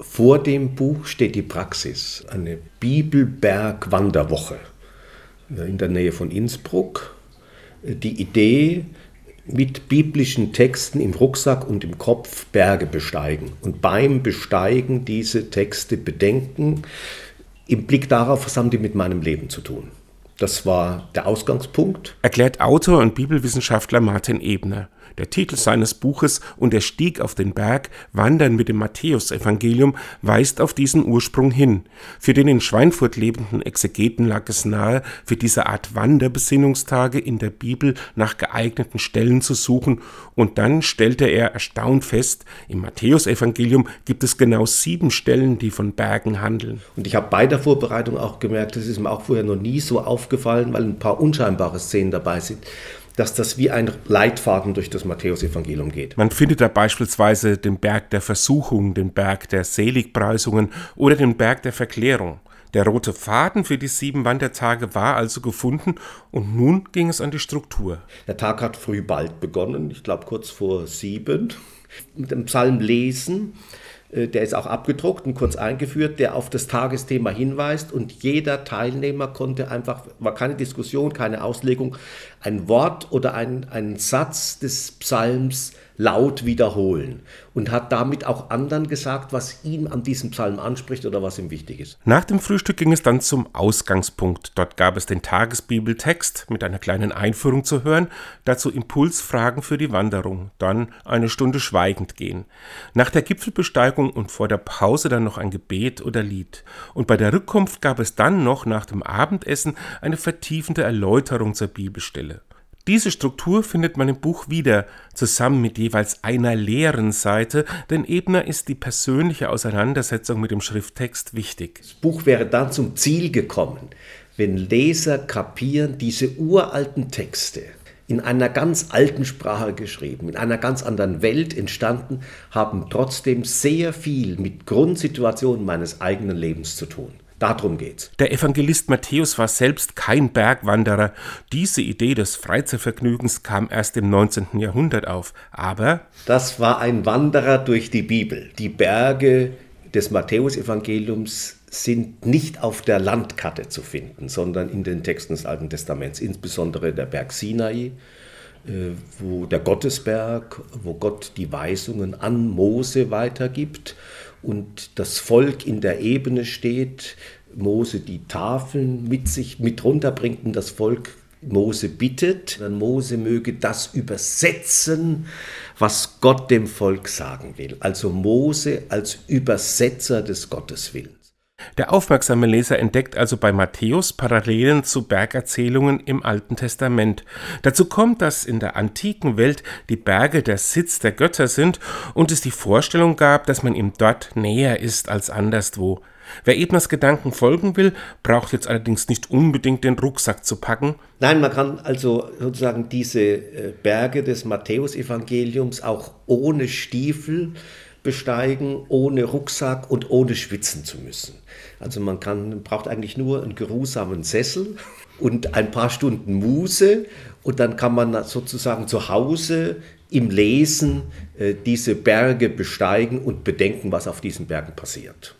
Vor dem Buch steht die Praxis, eine Bibelberg-Wanderwoche in der Nähe von Innsbruck. Die Idee, mit biblischen Texten im Rucksack und im Kopf Berge besteigen und beim Besteigen diese Texte bedenken, im Blick darauf, was haben die mit meinem Leben zu tun. Das war der Ausgangspunkt. Erklärt Autor und Bibelwissenschaftler Martin Ebner. Der Titel seines Buches Und der Stieg auf den Berg, Wandern mit dem Matthäusevangelium, weist auf diesen Ursprung hin. Für den in Schweinfurt lebenden Exegeten lag es nahe, für diese Art Wanderbesinnungstage in der Bibel nach geeigneten Stellen zu suchen, und dann stellte er erstaunt fest, im Matthäusevangelium gibt es genau sieben Stellen, die von Bergen handeln. Und ich habe bei der Vorbereitung auch gemerkt, das ist mir auch vorher noch nie so aufgefallen, weil ein paar unscheinbare Szenen dabei sind dass das wie ein Leitfaden durch das Matthäusevangelium geht. Man findet da beispielsweise den Berg der Versuchung, den Berg der Seligpreisungen oder den Berg der Verklärung. Der rote Faden für die sieben Wandertage war also gefunden und nun ging es an die Struktur. Der Tag hat früh bald begonnen, ich glaube kurz vor sieben, mit dem Psalm lesen der ist auch abgedruckt und kurz eingeführt, der auf das Tagesthema hinweist und jeder Teilnehmer konnte einfach, war keine Diskussion, keine Auslegung, ein Wort oder ein, ein Satz des Psalms laut wiederholen und hat damit auch anderen gesagt, was ihn an diesem Psalm anspricht oder was ihm wichtig ist. Nach dem Frühstück ging es dann zum Ausgangspunkt. Dort gab es den Tagesbibeltext mit einer kleinen Einführung zu hören, dazu Impulsfragen für die Wanderung, dann eine Stunde schweigend gehen. Nach der Gipfelbesteigung und vor der Pause dann noch ein Gebet oder Lied. Und bei der Rückkunft gab es dann noch nach dem Abendessen eine vertiefende Erläuterung zur Bibelstelle. Diese Struktur findet man im Buch wieder, zusammen mit jeweils einer leeren Seite, denn Ebner ist die persönliche Auseinandersetzung mit dem Schrifttext wichtig. Das Buch wäre dann zum Ziel gekommen, wenn Leser kapieren, diese uralten Texte, in einer ganz alten Sprache geschrieben, in einer ganz anderen Welt entstanden, haben trotzdem sehr viel mit Grundsituationen meines eigenen Lebens zu tun. Darum geht's. Der Evangelist Matthäus war selbst kein Bergwanderer. Diese Idee des Freizeitvergnügens kam erst im 19. Jahrhundert auf. Aber das war ein Wanderer durch die Bibel. Die Berge des Matthäusevangeliums sind nicht auf der Landkarte zu finden, sondern in den Texten des Alten Testaments, insbesondere der Berg Sinai, äh, wo der Gottesberg, wo Gott die Weisungen an Mose weitergibt und das Volk in der Ebene steht, Mose die Tafeln mit sich mit runterbringt und das Volk Mose bittet, dann Mose möge das übersetzen, was Gott dem Volk sagen will. Also Mose als Übersetzer des Gotteswillens. Der aufmerksame Leser entdeckt also bei Matthäus Parallelen zu Bergerzählungen im Alten Testament. Dazu kommt, dass in der antiken Welt die Berge der Sitz der Götter sind und es die Vorstellung gab, dass man ihm dort näher ist als anderswo. Wer Ebners Gedanken folgen will, braucht jetzt allerdings nicht unbedingt den Rucksack zu packen. Nein, man kann also sozusagen diese äh, Berge des Matthäusevangeliums auch ohne Stiefel besteigen, ohne Rucksack und ohne schwitzen zu müssen. Also man kann, braucht eigentlich nur einen geruhsamen Sessel und ein paar Stunden Muße und dann kann man sozusagen zu Hause im Lesen äh, diese Berge besteigen und bedenken, was auf diesen Bergen passiert.